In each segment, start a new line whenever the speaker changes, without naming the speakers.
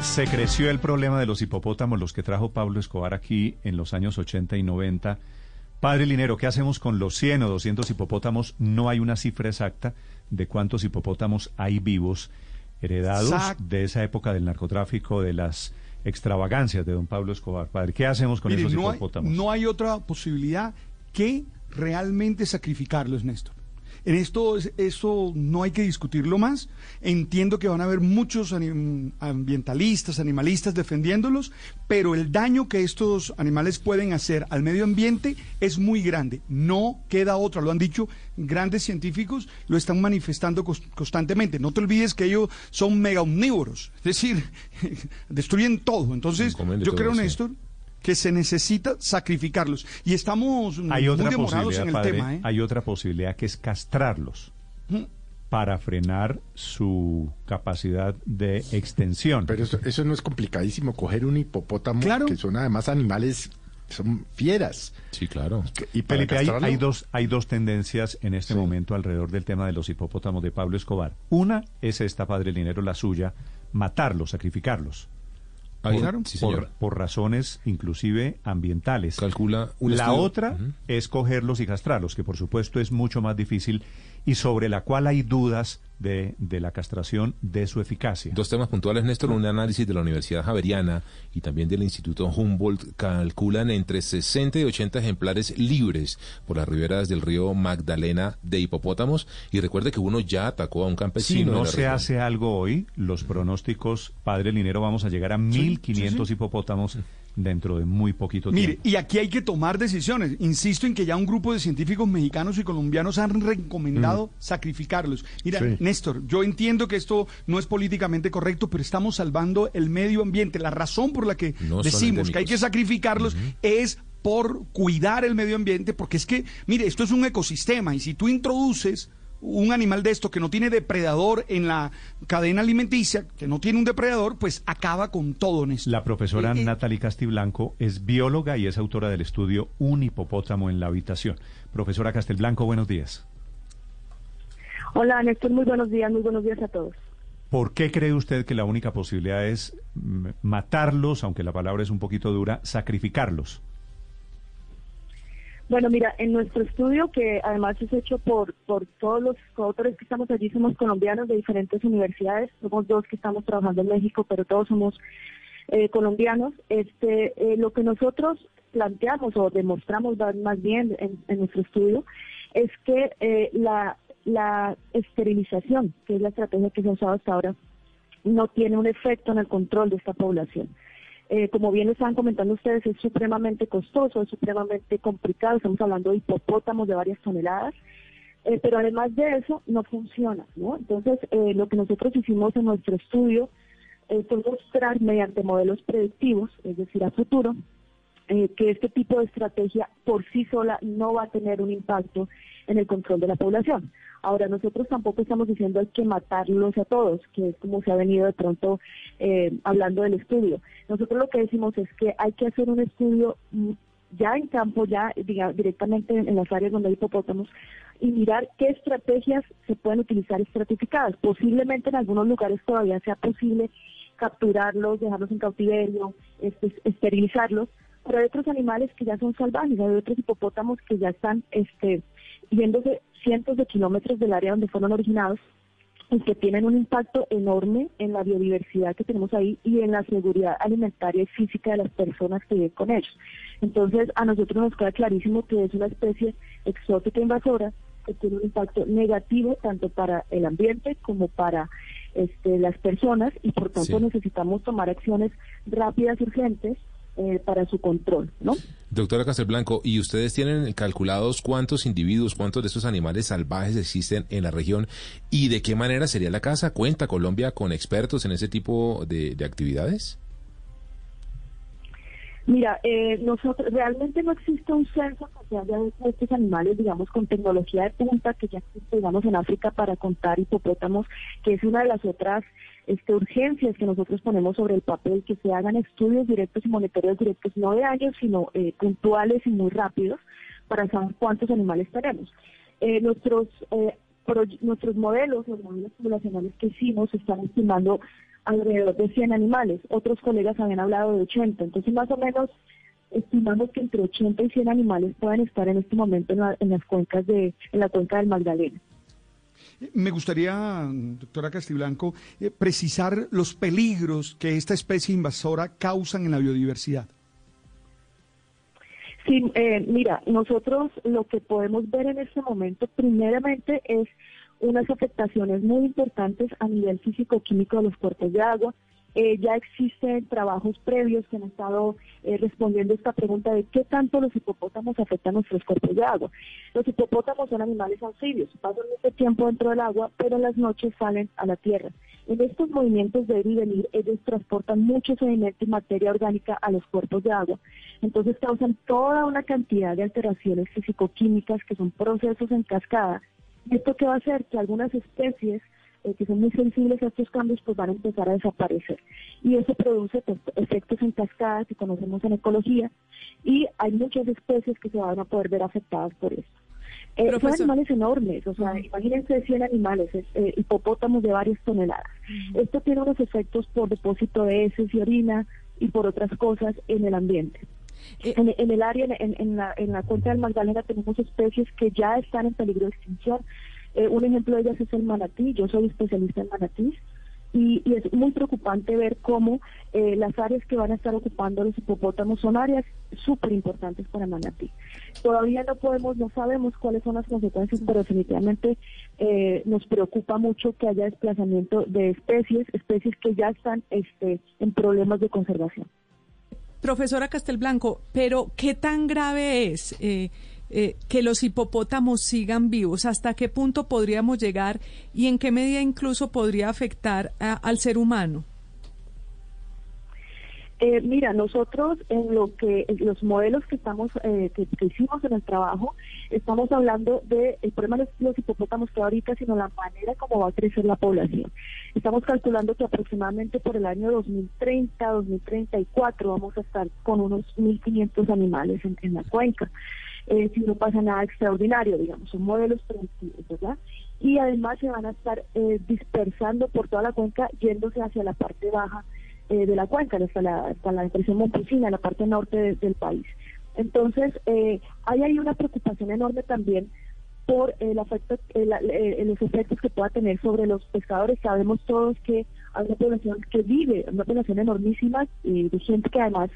Se creció el problema de los hipopótamos, los que trajo Pablo Escobar aquí en los años 80 y 90. Padre Linero, ¿qué hacemos con los 100 o 200 hipopótamos? No hay una cifra exacta de cuántos hipopótamos hay vivos heredados de esa época del narcotráfico, de las extravagancias de don Pablo Escobar. Padre, ¿qué hacemos con esos
no
hipopótamos?
Hay, no hay otra posibilidad que realmente sacrificarlos, Néstor. En esto, eso no hay que discutirlo más. Entiendo que van a haber muchos ambientalistas, animalistas defendiéndolos, pero el daño que estos animales pueden hacer al medio ambiente es muy grande. No queda otra, lo han dicho grandes científicos, lo están manifestando constantemente. No te olvides que ellos son mega omnívoros, es decir, destruyen todo. Entonces, yo creo, Néstor, que se necesita sacrificarlos. Y estamos
hay
muy
demorados
en el tema. ¿eh?
Hay otra posibilidad que es castrarlos. ¿Mm? para frenar su capacidad de extensión.
Pero eso, no es complicadísimo, coger un hipopótamo, que son además animales, son fieras.
Sí, claro. Y Felipe, hay, dos, hay dos tendencias en este momento alrededor del tema de los hipopótamos de Pablo Escobar. Una es esta, Padre Linero, la suya, matarlos, sacrificarlos. Por, por, razones inclusive ambientales.
Calcula
La otra es cogerlos y castrarlos, que por supuesto es mucho más difícil y sobre la cual hay dudas de, de, la castración, de su eficacia.
Dos temas puntuales, Néstor. Un análisis de la Universidad Javeriana y también del Instituto Humboldt calculan entre 60 y 80 ejemplares libres por las riberas del río Magdalena de hipopótamos. Y recuerde que uno ya atacó a un campesino.
Si no se hace algo hoy, los pronósticos, padre Linero, vamos a llegar a 1.500 hipopótamos dentro de muy poquito tiempo.
Mire, y aquí hay que tomar decisiones. Insisto en que ya un grupo de científicos mexicanos y colombianos han recomendado mm. sacrificarlos. Mira, Néstor, yo entiendo que esto no es políticamente correcto, pero estamos salvando el medio ambiente. La razón por la que decimos que hay que sacrificarlos es por cuidar el medio ambiente, porque es que, mire, esto es un ecosistema y si tú introduces un animal de esto que no tiene depredador en la cadena alimenticia, que no tiene un depredador, pues acaba con todo en esto.
La profesora eh, eh, Natalie Castiblanco es bióloga y es autora del estudio Un hipopótamo en la habitación. Profesora Castelblanco, buenos días.
Hola, Néstor, muy buenos días, muy buenos días a todos.
¿Por qué cree usted que la única posibilidad es matarlos, aunque la palabra es un poquito dura, sacrificarlos?
Bueno, mira, en nuestro estudio, que además es hecho por, por todos los coautores que estamos allí, somos colombianos de diferentes universidades, somos dos que estamos trabajando en México, pero todos somos eh, colombianos. Este, eh, lo que nosotros planteamos o demostramos más bien en, nuestro estudio es que eh, la, la esterilización, que es la estrategia que se ha usado hasta ahora, no tiene un efecto en el control de esta población. Eh, como bien estaban comentando ustedes, es supremamente costoso, es supremamente complicado, estamos hablando de hipopótamos de varias toneladas, eh, pero además de eso no funciona, ¿no? Entonces, eh, lo que nosotros hicimos en nuestro estudio fue mostrar mediante modelos predictivos, es decir, a futuro, que este tipo de estrategia por sí sola no va a tener un impacto en el control de la población. Ahora, nosotros tampoco estamos diciendo hay que matarlos a todos, que es como se ha venido de pronto eh, hablando del estudio. Nosotros lo que decimos es que hay que hacer un estudio mm, ya en campo, ya directamente en, las áreas donde hay hipopótamos, y mirar qué estrategias se pueden utilizar estratificadas. Posiblemente en algunos lugares todavía sea posible capturarlos, dejarlos en cautiverio, este, esterilizarlos, pero hay otros animales que ya son salvajes, hay otros hipopótamos que ya están este, yéndose cientos de kilómetros del área donde fueron originados y que tienen un impacto enorme en la biodiversidad que tenemos ahí y en la seguridad alimentaria y física de las personas que viven con ellos. Entonces, a nosotros nos queda clarísimo que es una especie exótica invasora que tiene un impacto negativo tanto para el ambiente como para este, las personas y por tanto necesitamos tomar acciones rápidas y urgentes eh, para su control, ¿no?
Doctora Castelblanco, ¿y ustedes tienen calculados cuántos individuos, cuántos de estos animales salvajes existen en la región y de qué manera sería la casa? ¿Cuenta Colombia con expertos en ese tipo de, actividades?
Mira, eh, nosotros realmente no existe un censo que se haya de estos animales, digamos, con tecnología de punta que ya existe, digamos, en África para contar hipopótamos, que es una de las otras este, urgencias que nosotros ponemos sobre el papel, que se hagan estudios directos y monitoreos directos, no de años, sino eh, puntuales y muy rápidos, para saber cuántos animales tenemos. Eh, nuestros, eh, nuestros modelos, los modelos poblacionales que hicimos, están estimando alrededor de 100 animales. Otros colegas habían hablado de 80. Entonces, más o menos, estimamos que entre 80 y 100 animales puedan estar en este momento en, en las cuencas de, en la cuenca del Magdalena.
Me gustaría, doctora Castiblanco, eh, precisar los peligros que esta especie invasora causan en la biodiversidad.
Sí, eh, mira, nosotros lo que podemos ver en este momento, primeramente, es unas afectaciones muy importantes a nivel físico-químico de los cuerpos de agua, eh, ya existen trabajos previos que han estado eh, respondiendo esta pregunta de qué tanto los hipopótamos afectan nuestros cuerpos de agua. Los hipopótamos son animales anfibios, pasan mucho tiempo dentro del agua, pero en las noches salen a la tierra. En estos movimientos de ir y venir, ellos transportan mucho sedimento y materia orgánica a los cuerpos de agua. Entonces causan toda una cantidad de alteraciones físico-químicas que son procesos en cascada. ¿Esto qué va a hacer? Que algunas especies eh, que son muy sensibles a estos cambios, pues van a empezar a desaparecer. Y eso produce pues, efectos en cascada que conocemos en ecología y hay muchas especies que se van a poder ver afectadas por esto. Eh, son animales enormes, o sea, imagínense 100 animales, eh, hipopótamos de varias toneladas. Esto tiene unos efectos por depósito de heces y orina y por otras cosas en el ambiente. Eh, en, el área, en, en, la, en la cuenca del Magdalena, tenemos especies que ya están en peligro de extinción. Eh, un ejemplo de ellas es el manatí, yo soy especialista en manatís, y, es muy preocupante ver cómo eh, las áreas que van a estar ocupando los hipopótamos son áreas súper importantes para manatí. Todavía no podemos, no sabemos cuáles son las consecuencias, pero definitivamente eh, nos preocupa mucho que haya desplazamiento de especies, especies que ya están este, en problemas de conservación.
Profesora Castelblanco, pero ¿qué tan grave es? Eh, eh, que los hipopótamos sigan vivos? ¿Hasta qué punto podríamos llegar y en qué medida incluso podría afectar al ser humano?
Eh, mira, nosotros en lo que los modelos que estamos eh, que, hicimos en el trabajo estamos hablando de el problema de los hipopótamos que ahorita, sino la manera como va a crecer la población. Estamos calculando que aproximadamente por el año 2030, 2034 vamos a estar con unos 1.500 animales en la cuenca. Eh, si no pasa nada extraordinario, digamos, son modelos preventivos, ¿verdad? Y además se van a estar eh, dispersando por toda la cuenca, yéndose hacia la parte baja eh, de la cuenca, hasta la, hasta la depresión Montesina, la parte norte del país. Entonces, eh, hay ahí una preocupación enorme también por el afecto, los efectos que pueda tener sobre los pescadores. Sabemos todos que hay una población que vive, una población enormísima y de gente que además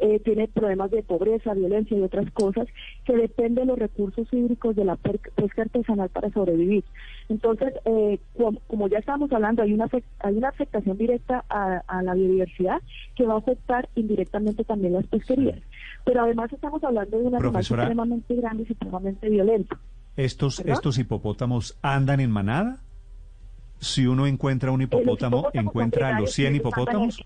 eh, tiene problemas de pobreza, violencia y otras cosas, que depende de los recursos hídricos de la pesca artesanal para sobrevivir. Entonces, eh, como, ya estábamos hablando, hay una, hay una afectación directa a, la biodiversidad que va a afectar indirectamente también las pesquerías. Pero además estamos hablando de un animal extremadamente grande y extremadamente violento.
¿Estos, ¿Estos hipopótamos andan en manada? Si uno encuentra un hipopótamo, ¿encuentra a los 100 hipopótamos?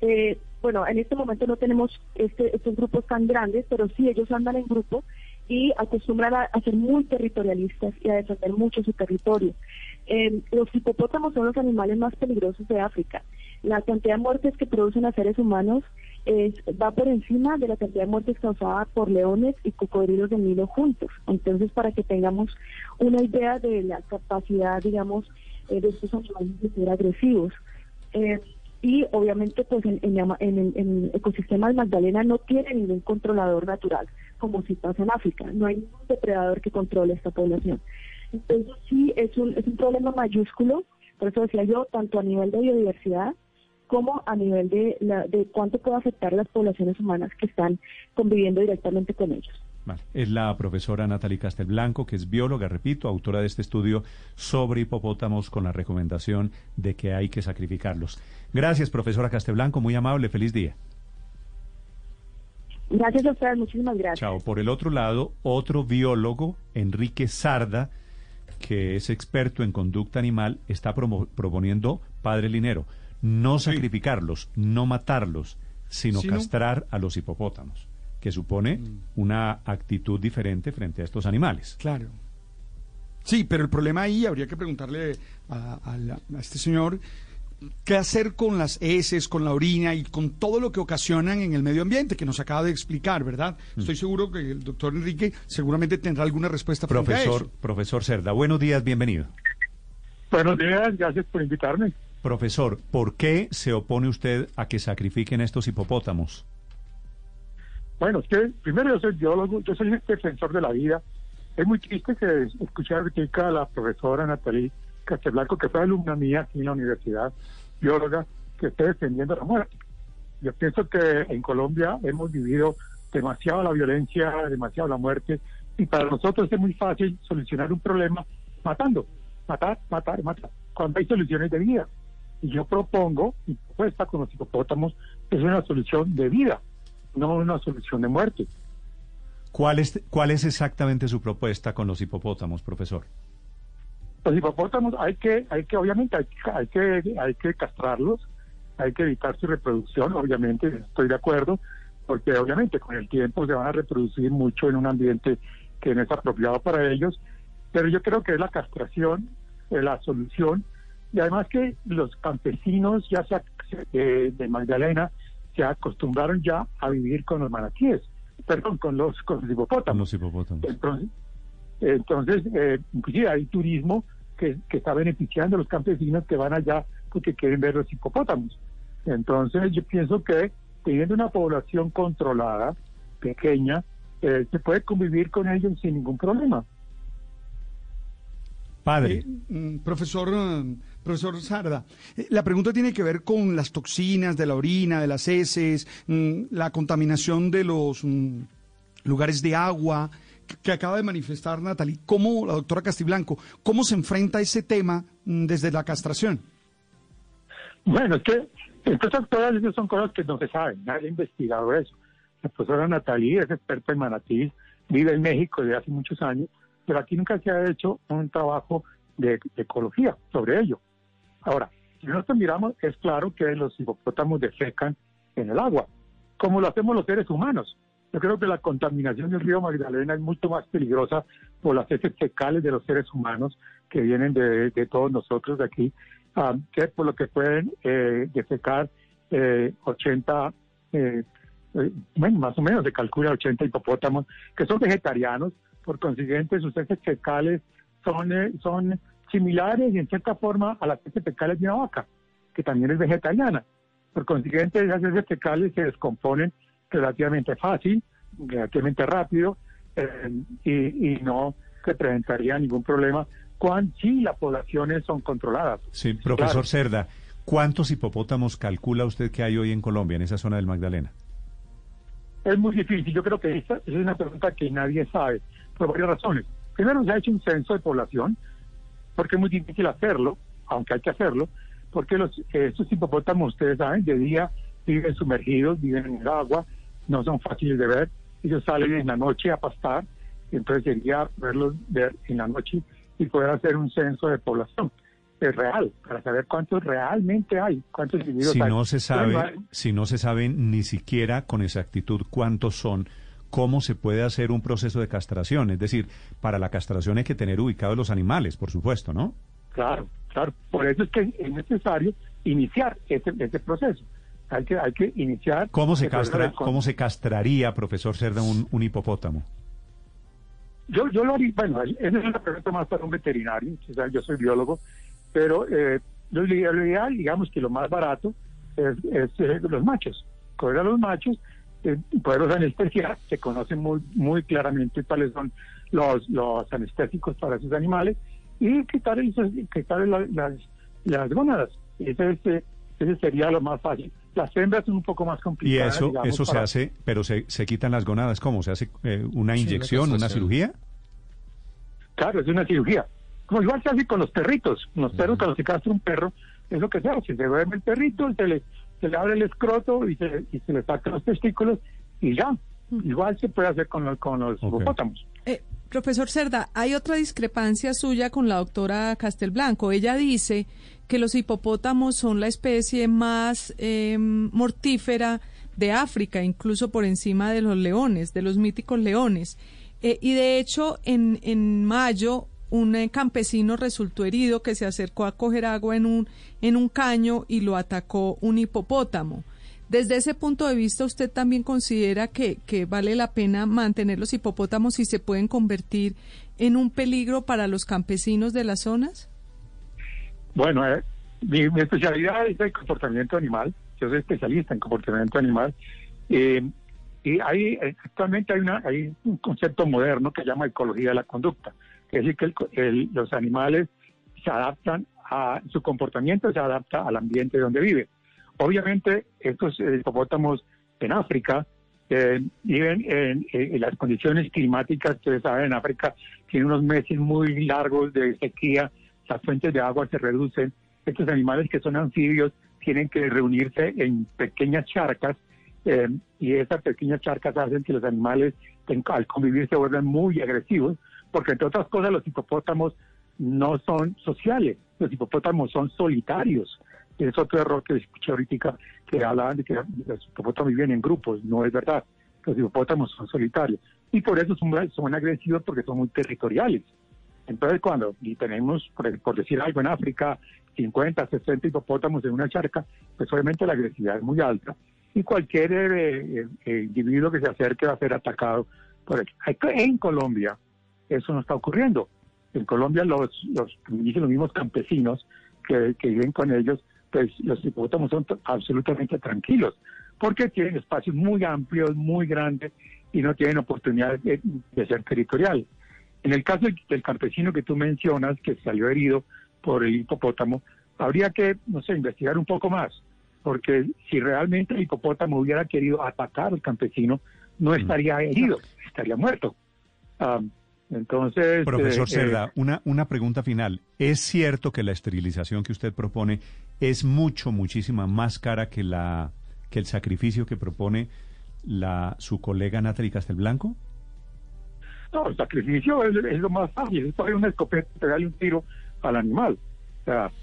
Eh, bueno, en este momento no tenemos este, estos grupos tan grandes, pero sí ellos andan en grupo y acostumbran a, ser muy territorialistas y a defender mucho su territorio. Eh, los hipopótamos son los animales más peligrosos de África. La cantidad de muertes que producen a seres humanos es, va por encima de la cantidad de muertes causadas por leones y cocodrilos de Nilo juntos. Entonces, para que tengamos una idea de la capacidad, digamos, eh, de estos animales de ser agresivos. Eh, y obviamente pues en, el ecosistema de Magdalena no tiene ningún controlador natural, como si pasa en África, no hay ningún depredador que controle esta población. Entonces sí, es un, es un problema mayúsculo, por eso decía yo, tanto a nivel de biodiversidad como a nivel de, la, de cuánto puede afectar las poblaciones humanas que están conviviendo directamente con ellos.
Es la profesora Natalie Castelblanco, que es bióloga, repito, autora de este estudio sobre hipopótamos con la recomendación de que hay que sacrificarlos. Gracias, profesora Castelblanco, muy amable, feliz día.
Gracias a ustedes, muchísimas gracias.
Chao. Por el otro lado, otro biólogo, Enrique Sarda, que es experto en conducta animal, está proponiendo, padre Linero, no sacrificarlos, no matarlos, sino castrar a los hipopótamos, que supone mm. una actitud diferente frente a estos animales.
Claro. Sí, pero el problema ahí habría que preguntarle a, a este señor qué hacer con las heces, con la orina y con todo lo que ocasionan en el medio ambiente, que nos acaba de explicar, ¿verdad? Mm. Estoy seguro que el doctor Enrique seguramente tendrá alguna respuesta
profesor, Profesor Cerda, buenos días, bienvenido.
Buenos días, gracias por invitarme.
Profesor, ¿por qué se opone usted a que sacrifiquen estos hipopótamos?
Bueno, es que primero yo soy biólogo, yo soy defensor de la vida. Es muy triste que escuchar a la profesora Natalie Castelblanco, que fue alumna mía aquí en la universidad, bióloga, que esté defendiendo la muerte. Yo pienso que en Colombia hemos vivido demasiado la violencia, demasiado la muerte, y para nosotros es muy fácil solucionar un problema matando, matar, matar, matar, cuando hay soluciones de vida. Y yo propongo, mi propuesta con los hipopótamos, es una solución de vida, no una solución de muerte.
¿Cuál es, ¿Cuál es exactamente su propuesta con los hipopótamos, profesor?
Los hipopótamos hay que, hay que obviamente, hay, que, hay que castrarlos, hay que evitar su reproducción, obviamente, estoy de acuerdo, porque obviamente con el tiempo se van a reproducir mucho en un ambiente que no es apropiado para ellos, pero yo creo que es la castración eh, la solución, y además que los campesinos ya se, de Magdalena se acostumbraron ya a vivir con los manatíes, perdón, con los, con los hipopótamos. Entonces, entonces eh, inclusive hay turismo que, está beneficiando a los campesinos que van allá porque quieren ver los hipopótamos. Entonces yo pienso que teniendo una población controlada, pequeña, eh, se puede convivir con ellos sin ningún problema.
Padre. Eh,
mm, profesor, profesor Sarda, la pregunta tiene que ver con las toxinas de la orina, de las heces, mm, la contaminación de los mm, lugares de agua, que acaba de manifestar Natalie, ¿cómo, la doctora Castiblanco, cómo se enfrenta a ese tema mm, desde la castración?
Bueno, es que entonces todas esas son cosas que no se saben, nadie ha investigado eso. La profesora Natalie es experta en manatí, vive en México desde hace muchos años, pero aquí nunca se ha hecho un trabajo de, ecología sobre ello. Ahora, si nosotros miramos, es claro que los hipopótamos defecan en el agua, como lo hacemos los seres humanos. Yo creo que la contaminación del río Magdalena es mucho más peligrosa por las heces fecales de los seres humanos que vienen de, todos nosotros de aquí, ah, que por lo que pueden eh, defecar eh, 80, eh, eh, bueno, más o menos se calcula 80 hipopótamos que son vegetarianos, por consiguiente sus heces fecales son, eh, son similares y en cierta forma a las heces fecales de una vaca, que también es vegetariana. Por consiguiente, esas heces fecales se descomponen relativamente fácil, relativamente rápido eh, y, no representaría ningún problema cuando sí las poblaciones son controladas.
Sí, profesor Cerda, ¿cuántos hipopótamos calcula usted que hay hoy en Colombia, en esa zona del Magdalena?
Es muy difícil, yo creo que esa, es una pregunta que nadie sabe, por varias razones. Primero, se ha hecho un censo de población, porque es muy difícil hacerlo, aunque hay que hacerlo, porque los, estos hipopótamos, ustedes saben, de día viven sumergidos, viven en el agua, no son fáciles de ver. Ellos salen en la noche a pastar, entonces sería verlos ver en la noche y poder hacer un censo de población es real para saber cuántos realmente hay, cuántos individuos
si
hay.
No se sabe, si no se sabe ni siquiera con exactitud cuántos son, ¿cómo se puede hacer un proceso de castración? Es decir, para la castración hay que tener ubicados los animales, por supuesto, ¿no?
Claro, claro. Por eso es que es necesario iniciar ese, ese proceso hay que, hay que iniciar.
¿Cómo se, castra, ¿Cómo se castraría, profesor Cerda, un, hipopótamo?
Yo, yo lo haría, bueno, esa es una pregunta más para un veterinario, yo soy biólogo, pero eh, lo, ideal, digamos que lo más barato es, eh, los machos, coger a los machos, eh, poderlos anestesiar, se conocen muy, muy claramente cuáles son los, los anestésicos para esos animales, y quitar, quitar las, las gónadas. Ese, ese, ese sería lo más fácil Las hembras son un poco más complicadas.
¿Y eso, eso se hace, pero se, se quitan las gonadas? ¿Cómo? ¿Se hace eh, una inyección, una cirugía?
Claro, es una cirugía. Como igual se hace con los perritos. Los perros, cuando se castra un perro, es lo que se hace. Se duerme el perrito, se le, se le abre el escroto y se, y se le saca los testículos y ya. Igual se puede hacer con, los, con los hipopótamos.
Eh, profesor Cerda, hay otra discrepancia suya con la doctora Castelblanco. Ella dice que los hipopótamos son la especie más eh, mortífera de África, incluso por encima de los leones, de los míticos leones. Eh, y de hecho, en, en mayo, un eh, campesino resultó herido que se acercó a coger agua en un, en un caño y lo atacó un hipopótamo. Desde ese punto de vista, ¿usted también considera que, que vale la pena mantener los hipopótamos y se pueden convertir en un peligro para los campesinos de las zonas?
Bueno, eh, mi, especialidad es el comportamiento animal. Yo soy especialista en comportamiento animal. Y hay, actualmente hay, una, hay un concepto moderno que se llama ecología de la conducta, es decir, que los animales se adaptan a su comportamiento, se adapta al ambiente donde vive. Obviamente, estos eh, hipopótamos en África eh, viven en, las condiciones climáticas, ustedes saben, en África tienen unos meses muy largos de sequía, las fuentes de agua se reducen, estos animales que son anfibios tienen que reunirse en pequeñas charcas eh, y esas pequeñas charcas hacen que los animales al convivir se vuelvan muy agresivos, porque entre otras cosas los hipopótamos no son sociales, los hipopótamos son solitarios. Es otro error que escuché ahorita que hablaban de que los hipopótamos viven en grupos, no es verdad. Los hipopótamos son solitarios y por eso son, son agresivos porque son muy territoriales. Entonces cuando y tenemos, por, por decir algo, en África 50, 60 hipopótamos en una charca, pues obviamente la agresividad es muy alta y cualquier eh, eh, individuo que se acerque va a ser atacado por En Colombia eso no está ocurriendo. En Colombia los, los, los mismos campesinos que, viven con ellos, pues los hipopótamos son absolutamente tranquilos, porque tienen espacios muy amplios, muy grandes y no tienen oportunidad de, ser territorial. En el caso del campesino que tú mencionas, que salió herido por el hipopótamo, habría que, no sé, investigar un poco más porque si realmente el hipopótamo hubiera querido atacar al campesino, no mm. estaría herido, estaría muerto. Entonces...
Profesor eh, Cerda, eh, una, una pregunta final. ¿Es cierto que la esterilización que usted propone es mucho, muchísima más cara que, la, que el sacrificio que propone la, su colega Natalie Castelblanco?
No, el sacrificio es, lo más fácil, es poner una escopeta y pegarle un tiro al animal.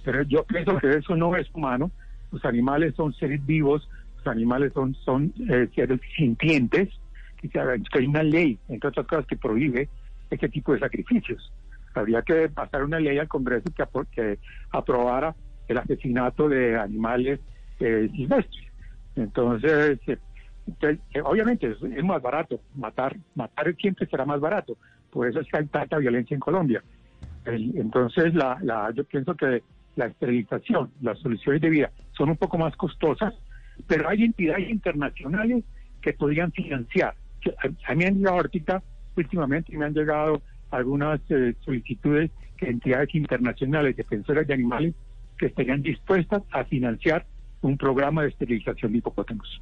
pero yo pienso que eso no es humano los animales son seres vivos, los animales son, son eh, seres sintientes, que hay una ley, entre otras cosas, que prohíbe este tipo de sacrificios. Habría que pasar una ley al Congreso que, que aprobara el asesinato de animales eh, silvestres. Entonces, eh, obviamente es, más barato matar, matar siempre será más barato, por eso es que hay tanta violencia en Colombia. entonces, la, la, yo pienso que la esterilización, las soluciones de vida son un poco más costosas, pero hay entidades internacionales que podrían financiar. A, mí han ahorita, últimamente me han llegado algunas eh, solicitudes de entidades internacionales defensoras de animales que estarían dispuestas a financiar un programa de esterilización de hipopótamos.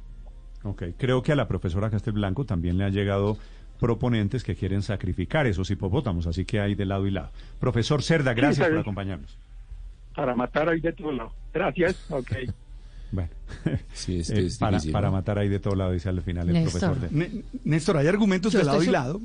Ok, creo que a la profesora Castelblanco también le han llegado proponentes que quieren sacrificar esos hipopótamos, así que hay de lado y lado. Profesor Cerda, gracias por acompañarnos
para matar ahí de todo lado. Gracias, ok.
Bueno, sí, es, eh, para, para, matar ahí de todo lado, dice al final el profesor.
Néstor, hay argumentos de lado y lado.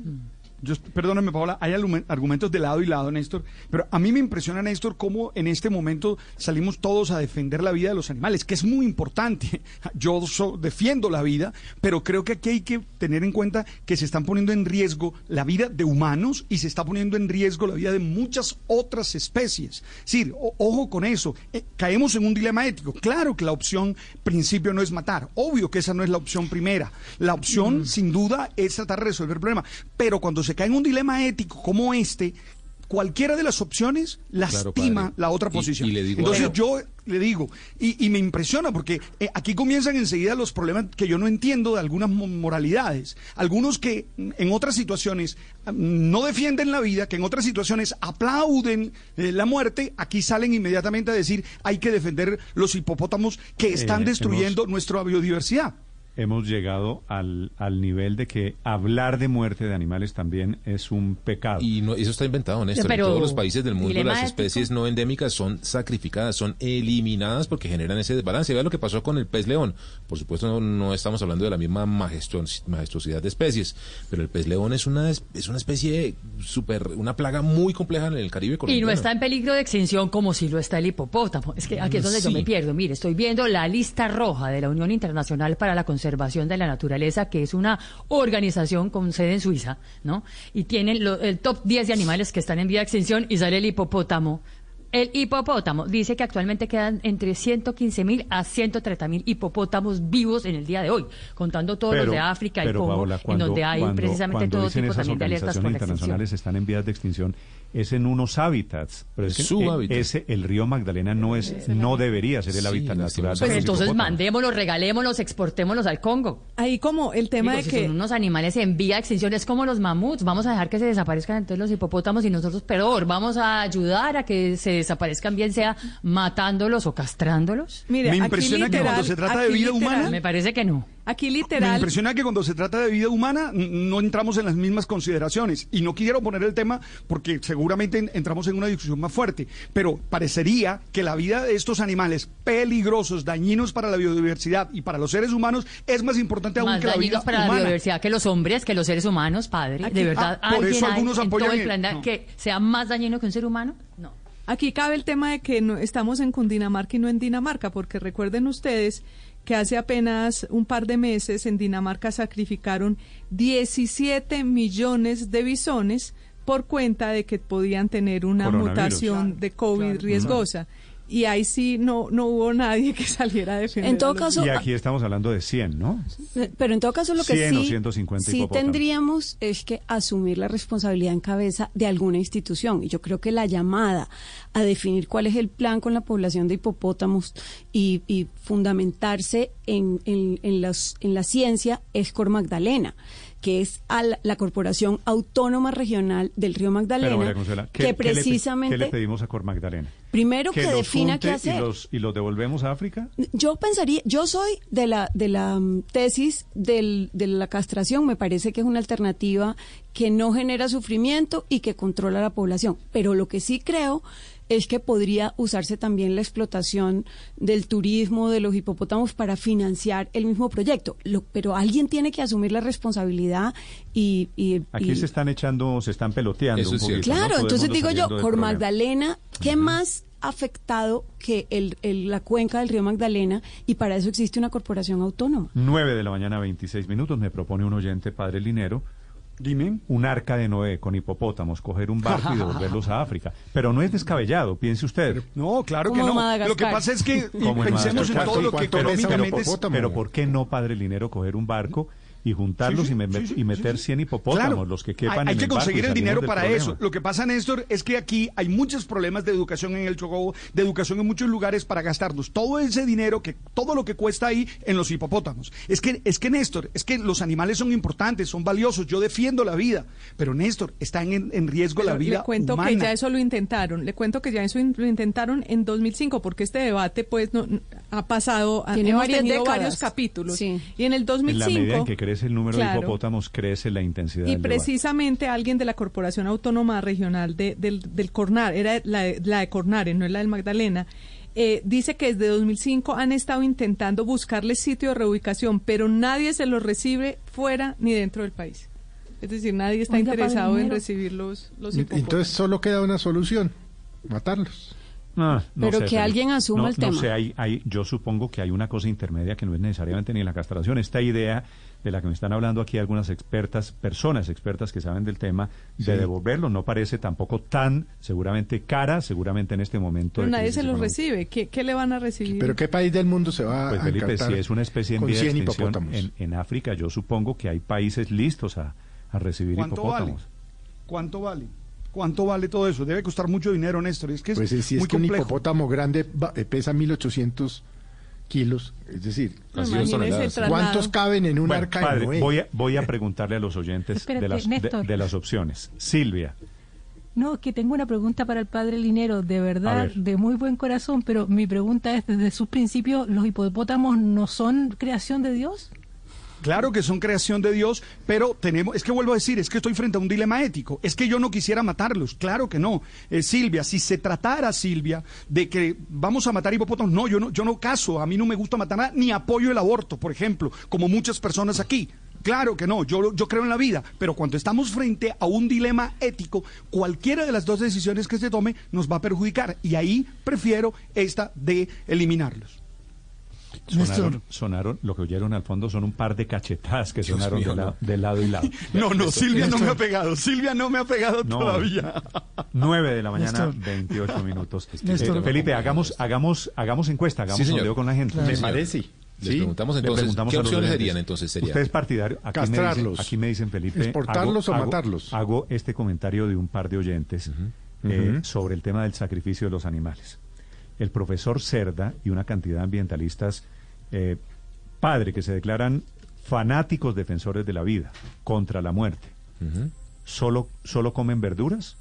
Yo, perdóname, Paola, hay argumentos de lado y lado, Néstor, pero a mí me impresiona, Néstor, cómo en este momento salimos todos a defender la vida de los animales, que es muy importante. Yo defiendo la vida, pero creo que aquí hay que tener en cuenta que se están poniendo en riesgo la vida de humanos y se está poniendo en riesgo la vida de muchas otras especies. Sí, ojo con eso. Eh, caemos en un dilema ético. Claro que la opción principio no es matar. Obvio que esa no es la opción primera. La opción, mm. sin duda, es tratar de resolver el problema. Pero cuando se se cae en un dilema ético como este, cualquiera de las opciones lastima la otra posición. Entonces yo le digo, y, me impresiona porque eh, aquí comienzan enseguida los problemas que yo no entiendo de algunas moralidades. Algunos que en otras situaciones mm, no defienden la vida, que en otras situaciones aplauden eh, la muerte, aquí salen inmediatamente a decir hay que defender los hipopótamos que están eh, destruyendo nuestra biodiversidad
hemos llegado al, al nivel de que hablar de muerte de animales también es un pecado.
Y no, eso está inventado, Néstor. en todos los países del mundo las especies no endémicas son sacrificadas, son eliminadas porque generan ese desbalance. Vea lo que pasó con el pez león. Por supuesto, no, estamos hablando de la misma majestuosidad de especies, pero el pez león es una, es una especie súper, una plaga muy compleja en el Caribe
colombiano. Y no está en peligro de extinción como si lo está el hipopótamo. Es que aquí es donde yo me pierdo. Mire, estoy viendo la lista roja de la Unión Internacional para la Conservación Conservación de la Naturaleza, que es una organización con sede en Suiza, ¿no? Y tienen el top 10 de animales que están en vía de extinción y sale el hipopótamo. El hipopótamo dice que actualmente quedan entre 115 mil a 130 mil hipopótamos vivos en el día de hoy, contando todos los de África y Congo, en donde hay precisamente todo tipo también de alertas por
internacionales están en vías de extinción es en unos hábitats, pero es, su e hábitat. ese el río Magdalena no es no debería ser el hábitat natural.
Pues entonces mandémoslos, regalémoslos, exportémoslos al Congo.
Ahí como el tema de que
son unos animales en vía de extinción es como los mamuts, vamos a dejar que se desaparezcan entonces los hipopótamos y nosotros peor, vamos a ayudar a que se desaparezcan bien sea matándolos o castrándolos.
Mire, me impresiona que cuando se trata de vida humana,
me parece que no.
Aquí literal.
Me impresiona que cuando se trata de vida humana no entramos en las mismas consideraciones. Y no quiero poner el tema porque seguramente entramos en una discusión más fuerte. Pero parecería que la vida de estos animales peligrosos, dañinos para la biodiversidad y para los seres humanos es más importante aún que la vida
para la biodiversidad que los hombres, que los seres humanos, padre. de verdad,
ah, por eso algunos en todo el
planeta que sea más dañino que un ser humano? No.
Aquí cabe el tema de que no, estamos en Cundinamarca y no en Dinamarca, porque recuerden ustedes que hace apenas un par de meses en Dinamarca sacrificaron 17 millones de bisones por cuenta de que podían tener una mutación de COVID riesgosa y ahí sí no, no hubo nadie que saliera a defender.
En todo caso, y aquí estamos hablando de 100, ¿no?
Pero en todo caso lo que sí, sí tendríamos es que asumir la responsabilidad en cabeza de alguna institución. Y yo creo que la llamada a definir cuál es el plan con la población de hipopótamos y, y fundamentarse en, en, en, los, en la ciencia es Cor Magdalena que es a la, Corporación Autónoma Regional del Río Magdalena, que precisamente...
¿Qué le pedimos a Cor Magdalena?
Primero que, defina qué hacer.
Y los, ¿Y los devolvemos a África?
Yo pensaría, yo soy de la, de la mm, tesis del, de la castración, me parece que es una alternativa que no genera sufrimiento y que controla a la población, pero lo que sí creo es que podría usarse también la explotación del turismo de los hipopótamos para financiar el mismo proyecto. pero alguien tiene que asumir la responsabilidad y...
Aquí se están echando, se están peloteando. un poquito,
claro, entonces digo yo, por Magdalena, ¿qué más afectado que el, la cuenca del río Magdalena y para eso existe una corporación autónoma.
9 de la mañana, 26 minutos. Me propone un oyente, padre Linero,
Dime.
Un arca de Noé con hipopótamos, coger un barco y devolverlos a África. Pero no es descabellado, piense usted.
No, claro que no. Lo que pasa es que pensemos en todo lo que económicamente...
Pero ¿por qué no, padre Linero, coger un barco y juntarlos y, meter 100 hipopótamos, los que quepan
hay,
hay
que conseguir el dinero para eso. Lo que pasa, Néstor, es que aquí hay muchos problemas de educación en el Chocó, de educación en muchos lugares para gastarlos. Todo ese dinero, que todo lo que cuesta ahí en los hipopótamos. Es que, es que Néstor, es que los animales son importantes, son valiosos. Yo defiendo la vida, pero Néstor, está en, en riesgo la vida
Le cuento que ya eso lo intentaron. Le cuento que ya eso lo intentaron en 2005, porque este debate, pues, no, ha pasado, Tiene hemos tenido varios capítulos. Y en el 2005
crece el número de hipopótamos, crece la intensidad.
Y precisamente alguien de la Corporación Autónoma Regional de, del, del Cornar, era la, la de Cornare, no es la del Magdalena, eh, dice que desde 2005 han estado intentando buscarle sitio de reubicación, pero nadie se los recibe fuera ni dentro del país. Es decir, nadie está interesado en recibir los, los hipopótamos.
Entonces solo queda una solución, matarlos.
Ah, pero que alguien asuma el tema.
No sé, hay, hay, yo supongo que hay una cosa intermedia que no es necesariamente ni la castración. Esta idea de la que me están hablando aquí algunas expertas, personas expertas que saben del tema, de devolverlo. No parece tampoco tan seguramente cara, seguramente en este momento.
Pero nadie se lo recibe. ¿Qué, ¿Qué, le van a recibir?
¿Pero qué país del mundo se va
pues,
a
Felipe, si es una especie en vía de extinción en, en, África, yo supongo que hay países listos a, a recibir
¿Cuánto
hipopótamos.
Vale? ¿Cuánto vale? ¿Cuánto vale todo eso? Debe costar mucho dinero, Néstor. Es que es
pues si
muy
es que un hipopótamo grande eh, pesa 1800 kilos, es decir, ¿cuántos caben en un arca
padre, Voy a, voy a preguntarle a los oyentes de, las, de, las opciones. Silvia.
No, que tengo una pregunta para el padre Linero, de verdad, de muy buen corazón, pero mi pregunta es, desde sus principios, ¿los hipopótamos no son creación de Dios?
Claro que son creación de Dios, pero tenemos, es que vuelvo a decir, es que estoy frente a un dilema ético. Es que yo no quisiera matarlos, claro que no. Eh, Silvia, si se tratara, Silvia, de que vamos a matar hipopótamos, no, yo no, yo no caso, a mí no me gusta matar nada, ni apoyo el aborto, por ejemplo, como muchas personas aquí. Claro que no, yo, yo creo en la vida, pero cuando estamos frente a un dilema ético, cualquiera de las dos decisiones que se tome nos va a perjudicar y ahí prefiero esta de eliminarlos.
Sonaron, sonaron, lo que oyeron al fondo son un par de cachetadas que sonaron de, lado y lado.
No, no, Silvia no me ha pegado, Silvia no me ha pegado todavía.
9 de la mañana, 28 minutos. Eh, Felipe, hagamos, hagamos, hagamos encuesta, hagamos sí, sondeo con la gente.
Me parece. Les preguntamos entonces, ¿qué opciones serían entonces? Sería?
Usted es partidario, aquí Me dicen, aquí me dicen, Felipe.
¿Exportarlos o matarlos?
Hago este comentario de un par de oyentes eh, sobre el tema del sacrificio de los animales. El profesor Cerda y una cantidad de ambientalistas eh, padre que se declaran fanáticos defensores de la vida contra la muerte, ¿solo, ¿solo comen verduras?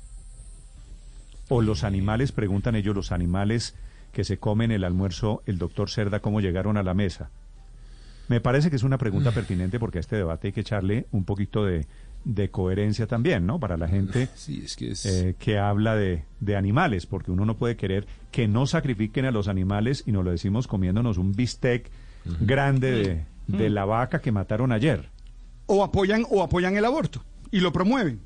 ¿O los animales, preguntan ellos, los animales que se comen el almuerzo, el doctor Cerda, cómo llegaron a la mesa? Me parece que es una pregunta pertinente porque a este debate hay que echarle un poquito de, de coherencia también, ¿no? Para la gente eh, que, habla de, de, animales, porque uno no puede querer que no sacrifiquen a los animales y nos lo decimos comiéndonos un bistec grande de, de la vaca que mataron ayer.
O apoyan, o apoyan el aborto y lo promueven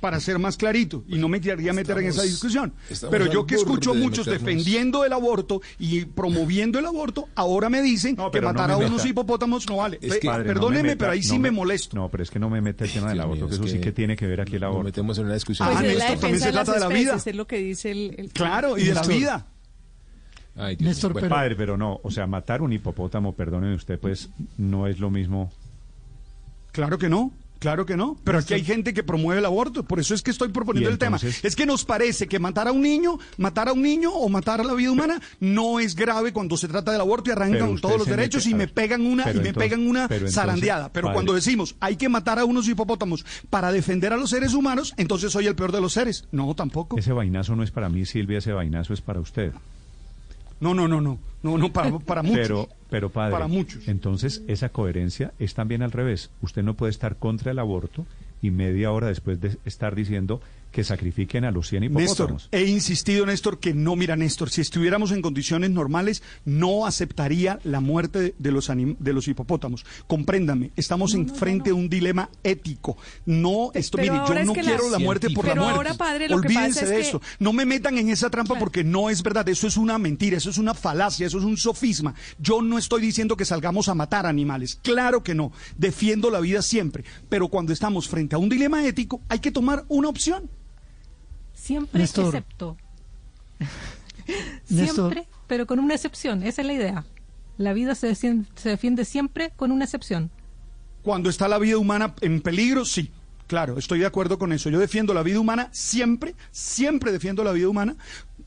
para ser más clarito y no me quería meter en esa discusión. Pero yo que escucho a muchos defendiendo el aborto y promoviendo el aborto, ahora me dicen que matar a unos hipopótamos no vale. perdóneme, pero ahí sí me, molesto.
No, pero es que no me mete el tema del aborto, que eso sí que tiene que ver aquí el aborto.
metemos en una discusión.
Pues ah, la también se trata de la vida. Es lo que dice el,
Claro, y de la vida.
Ay, Néstor, pero... Padre, pero no, o sea, matar un hipopótamo, perdóneme usted, pues no es lo mismo.
Claro que no. Claro que no, pero aquí hay gente que promueve el aborto, por eso es que estoy proponiendo el tema. Es que nos parece que matar a un niño, matar a un niño o matar a la vida humana no es grave cuando se trata del aborto y arrancan todos los derechos y me pegan una y me pegan una zarandeada. Pero cuando decimos hay que matar a unos hipopótamos para defender a los seres humanos, entonces soy el peor de los seres. No, tampoco.
Ese vainazo no es para mí, Silvia, ese vainazo es para usted.
No, no, no, no. No, no, para, para muchos.
Pero, pero padre, para muchos. entonces esa coherencia es también al revés. Usted no puede estar contra el aborto y media hora después de estar diciendo que sacrifiquen a los 100 hipopótamos.
Néstor, he insistido, Néstor, que no, mira, Néstor, si estuviéramos en condiciones normales, no aceptaría la muerte de los, de los hipopótamos. Compréndame, estamos en frente a un dilema ético. No, esto, mire, yo no quiero la muerte por la muerte. Ahora, padre, lo Olvídense que pasa de eso. No me metan en esa trampa porque no es verdad. Eso es una mentira, eso es una falacia, eso es un sofisma. Yo no estoy diciendo que salgamos a matar animales. Claro que no. Defiendo la vida siempre. Pero cuando estamos frente a un dilema ético, hay que tomar una opción.
Siempre excepto. siempre, pero con una excepción. Esa es la idea. La vida se defiende, se defiende siempre con una excepción.
Cuando está la vida humana en peligro, sí. Claro, estoy de acuerdo con eso. Yo defiendo la vida humana siempre, siempre defiendo la vida humana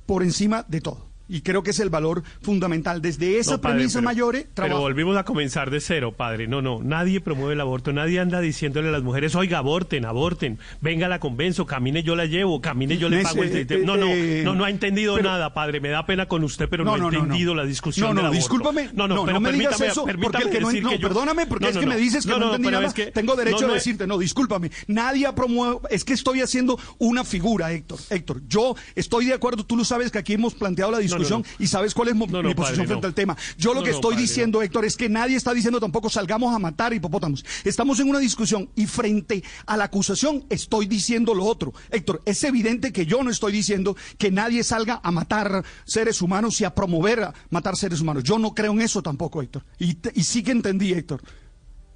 por encima de todo y creo que es el valor fundamental. Desde esa premisa mayor,
Pero volvimos a comenzar de cero, padre. No, no, nadie promueve el aborto, nadie anda diciéndole a las mujeres, oiga, aborten, aborten, venga, la convenzo, camine, yo la llevo, camine, yo le pago el... no, no, eh, no, no ha entendido nada, padre, me da pena con usted, pero no, ha entendido la discusión
No, no, discúlpame, no, no, pero me digas eso, porque el que no, no perdóname, porque es que me dices que no, entendí nada, tengo derecho a decirte, no, discúlpame, nadie promueve, es que estoy haciendo una figura, Héctor, Héctor, yo estoy de acuerdo, tú lo sabes que aquí hemos planteado la discusión y sabes cuál es mi posición frente al tema. Yo lo que estoy diciendo, Héctor, es que nadie está diciendo tampoco salgamos a matar hipopótamos. Estamos en una discusión y frente a la acusación estoy diciendo lo otro. Héctor, es evidente que yo no estoy diciendo que nadie salga a matar seres humanos y a promover a matar seres humanos. Yo no creo en eso tampoco, Héctor. Y, y sí que entendí, Héctor.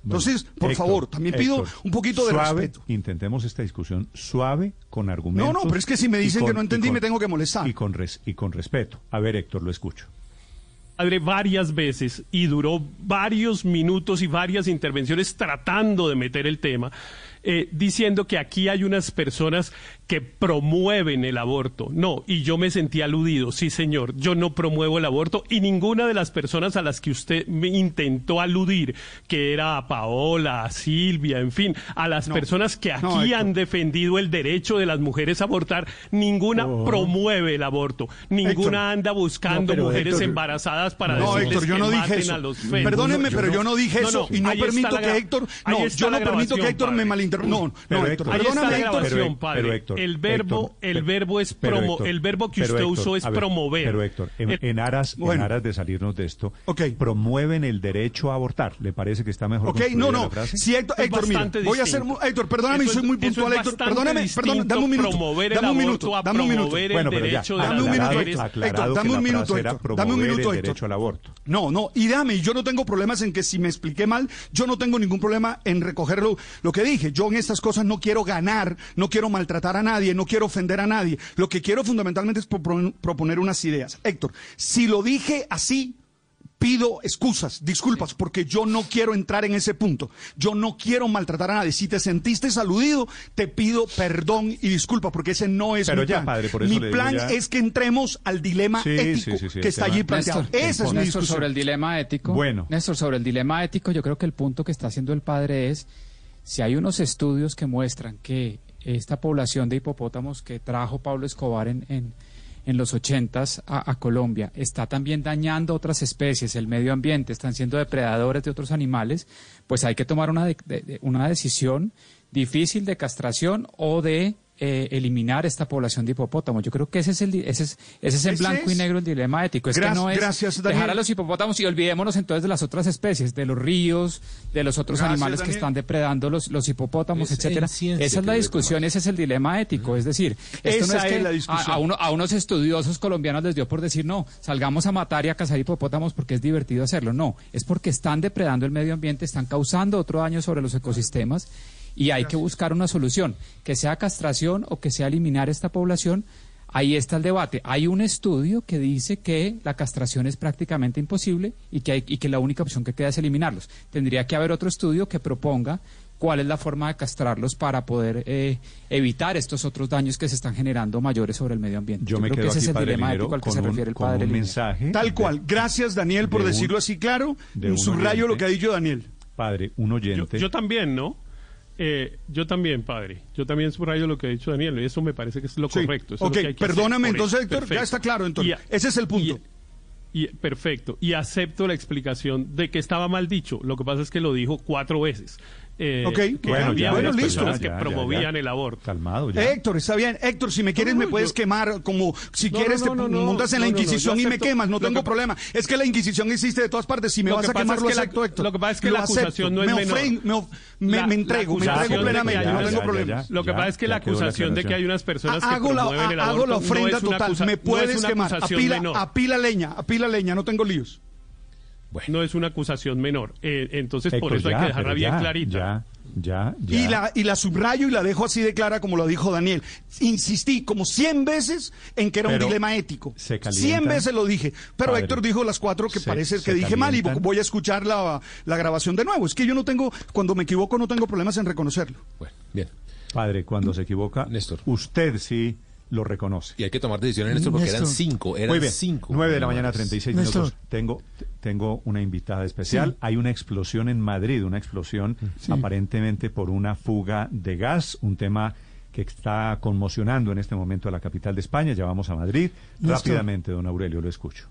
Entonces, por favor, también pido un poquito de respeto.
Intentemos esta discusión suave, con argumentos.
No, no, pero es que si me dicen que no entendí, me tengo que molestar.
Y con, res, y con respeto. A ver, Héctor, lo escucho.
Padre, varias veces y duró varios minutos y varias intervenciones tratando de meter el tema. Eh, diciendo que aquí hay unas personas que promueven el aborto. No, y yo me sentí aludido, sí señor, yo no promuevo el aborto y ninguna de las personas a las que usted me intentó aludir, que era a Paola, a Silvia, en fin, a las personas que aquí han defendido el derecho de las mujeres a abortar, ninguna oh. promueve el aborto, ninguna anda buscando mujeres embarazadas para no, Héctor, yo no dije eso. a los
Perdóneme, pero yo no dije eso y no permito que Héctor, no, yo no permito que Héctor me malinterprete. No, no, Héctor,
perdóname, Héctor. Pero Héctor, el verbo, el verbo es promo, el verbo que usted usó es promover.
Pero Héctor, en, aras, en aras de salirnos de esto, promueven el derecho a abortar. ¿Le parece que está mejor?
Ok, no, no. Si Héctor, Héctor, mira, voy a hacer, Héctor, perdóname, soy muy puntual, Héctor, perdóname, perdóname, dame un minuto, dame un minuto, dame un minuto.
Bueno, pero ya,
dame un minuto, Héctor, dame un minuto, Héctor, dame un minuto,
Héctor. al aborto.
No, no, y dame, yo no tengo problemas en que si me expliqué mal, yo no tengo ningún problema en recogerlo lo que dije. Yo en estas cosas no quiero ganar, no quiero maltratar a nadie, no quiero ofender a nadie. Lo que quiero fundamentalmente es proponer unas ideas. Héctor, si lo dije así, pido excusas, disculpas, porque yo no quiero entrar en ese punto. Yo no quiero maltratar a nadie. Si te sentiste aludido, te pido perdón y disculpas, porque ese no es mi plan. mi plan es que entremos al dilema ético que está allí planteado. Esa es mi
discusión. sobre el dilema ético. Bueno. Néstor, sobre el dilema ético, yo creo que el punto que está haciendo el padre es si hay unos estudios que muestran que esta población de hipopótamos que trajo Pablo Escobar en, en, los ochentas a, Colombia está también dañando otras especies, el medio ambiente, están siendo depredadores de otros animales, pues hay que tomar una, una decisión difícil de castración o de eh, eliminar esta población de hipopótamos. Yo creo que ese es el ese es, ese es en blanco y negro el dilema ético. Es que no es dejar a los hipopótamos y olvidémonos entonces de las otras especies, de los ríos, de los otros animales que están depredando los, los hipopótamos, etcétera. Esa es la discusión, ese es el dilema ético. Es decir, esto no es, que a, a, unos estudiosos colombianos les dio por decir no, salgamos a matar y a cazar hipopótamos porque es divertido hacerlo. No, es porque están depredando el medio ambiente, están causando otro daño sobre los ecosistemas y hay que buscar una solución, que sea castración o que sea eliminar esta población. Ahí está el debate. Hay un estudio que dice que la castración es prácticamente imposible y que, hay, y que la única opción que queda es eliminarlos. Tendría que haber otro estudio que proponga cuál es la forma de castrarlos para poder eh, evitar estos otros daños que se están generando mayores sobre el medio ambiente.
Yo, me creo que ese es el dilema ético al que se refiere el padre.
mensaje Tal cual. Gracias, Daniel, por decirlo así claro. Un subrayo lo que ha dicho Daniel.
Padre, un oyente.
yo también, ¿no? Eh, yo también, padre. Yo también subrayo lo que ha dicho Daniel y eso me parece que es lo correcto.
ok, perdóname entonces, Héctor, ya está claro entonces. Ese es el punto.
Y, perfecto. Y acepto la explicación de que estaba mal dicho. Lo que pasa es que lo dijo cuatro veces.
Eh, ok, bueno,
ya, bueno listo. que promovían el aborto.
Calmado, ya.
Héctor, está bien. Héctor, si me quieres, me puedes quemar. Como si quieres, te montas en la Inquisición y me quemas. No tengo problema. Es que la Inquisición existe de todas partes. Si me vas a quemar, lo acepto, Héctor.
Lo que pasa es que la acusación no es menor.
Me, me, entrego, me entrego plenamente. No tengo problema.
Lo que pasa es que la acusación de que hay unas personas que promueven el aborto.
Hago la ofrenda total. Me puedes quemar. Apila leña, apila leña. No tengo líos.
No es una acusación menor. Eh, entonces, por eso hay que dejarla bien clarita.
Ya, ya.
Y la, y la subrayo y la dejo así de clara como lo dijo Daniel. Insistí como 100 veces en que era un dilema ético. Se 100 veces lo dije. Pero Héctor dijo las cuatro que parece que dije mal y voy a escuchar la, la grabación de nuevo. Es que yo no tengo, cuando me equivoco no tengo problemas en reconocerlo.
Bueno, bien. Padre, cuando se equivoca, Néstor. usted sí lo reconoce.
Y hay que tomar decisiones en esto porque eran cinco, eran Muy cinco.
9 de la mañana, 36 minutos. Tengo, tengo una invitada especial. Hay una explosión en Madrid, una explosión aparentemente por una fuga de gas, un tema que está conmocionando en este momento a la capital de España. Ya vamos a Madrid. Rápidamente, don Aurelio, lo escucho.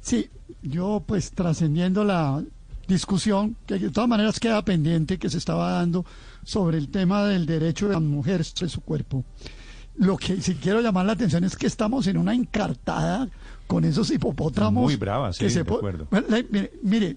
Sí, yo pues trascendiendo la discusión que de todas maneras queda pendiente que se estaba dando sobre el tema del derecho de las mujeres sobre su cuerpo. Lo que sí quiero llamar la atención es que estamos en una encartada con esos hipopótamos.
Muy bravas, sí, de acuerdo.
Mire,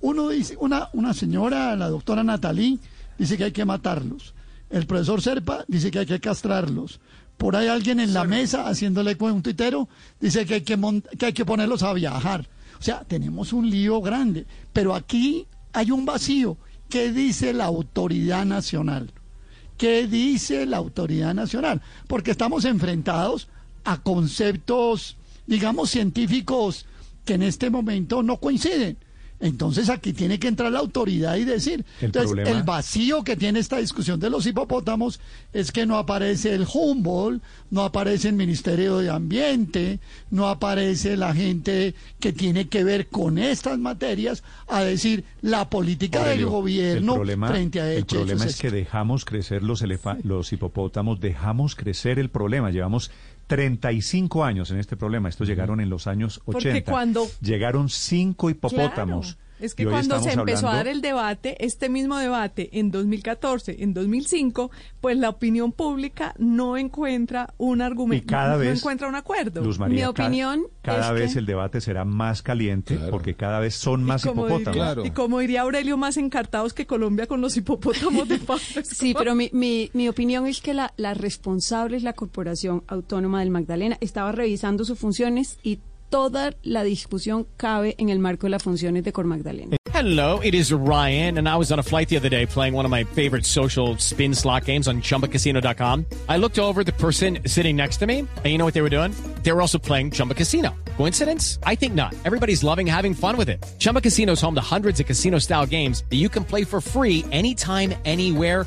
uno dice, una, una señora, la doctora Natalí, dice que hay que matarlos. El profesor Serpa dice que hay que castrarlos. Por ahí alguien en la mesa, haciéndole con un tuitero, dice que hay que, que hay que ponerlos a viajar. O sea, tenemos un lío grande. Pero aquí hay un vacío. ¿Qué dice la autoridad nacional? ¿Qué dice la autoridad nacional? Porque estamos enfrentados a conceptos, digamos, científicos que en este momento no coinciden. Entonces aquí tiene que entrar la autoridad y decir. Entonces, el vacío que tiene esta discusión de los hipopótamos es que no aparece el Humboldt, no aparece el Ministerio de Ambiente, no aparece la gente que tiene que ver con estas materias a decir la política del gobierno frente a
El problema es, que dejamos crecer los, los hipopótamos, dejamos crecer el problema. Llevamos 35 años en este problema. Estos llegaron en los años 80. Porque cuando... Llegaron cinco hipopótamos.
Es que cuando se empezó a dar el debate, este mismo debate en 2014, en 2005, pues la opinión pública no encuentra un argumento, no encuentra un acuerdo.
Mi opinión cada, vez el debate será más caliente porque cada vez son más hipopótamos.
Y como diría Aurelio, más encartados que Colombia con los hipopótamos de
Sí, pero mi, mi, mi, opinión es que la, la responsable es la Corporación Autónoma del Magdalena. Estaba revisando sus funciones y toda la discusión cabe en el marco de las funciones de Cor Magdalena.
Hello, it is Ryan, and I was on a flight the other day playing one of my favorite social spin slot games on chumbacasino.com. I looked over the person sitting next to me, and you know what they were doing? They were also playing Chumba Casino. Coincidence? I think not. Everybody's loving having fun with it. Chumba Casino home to hundreds of casino style games that you can play for free anytime, anywhere,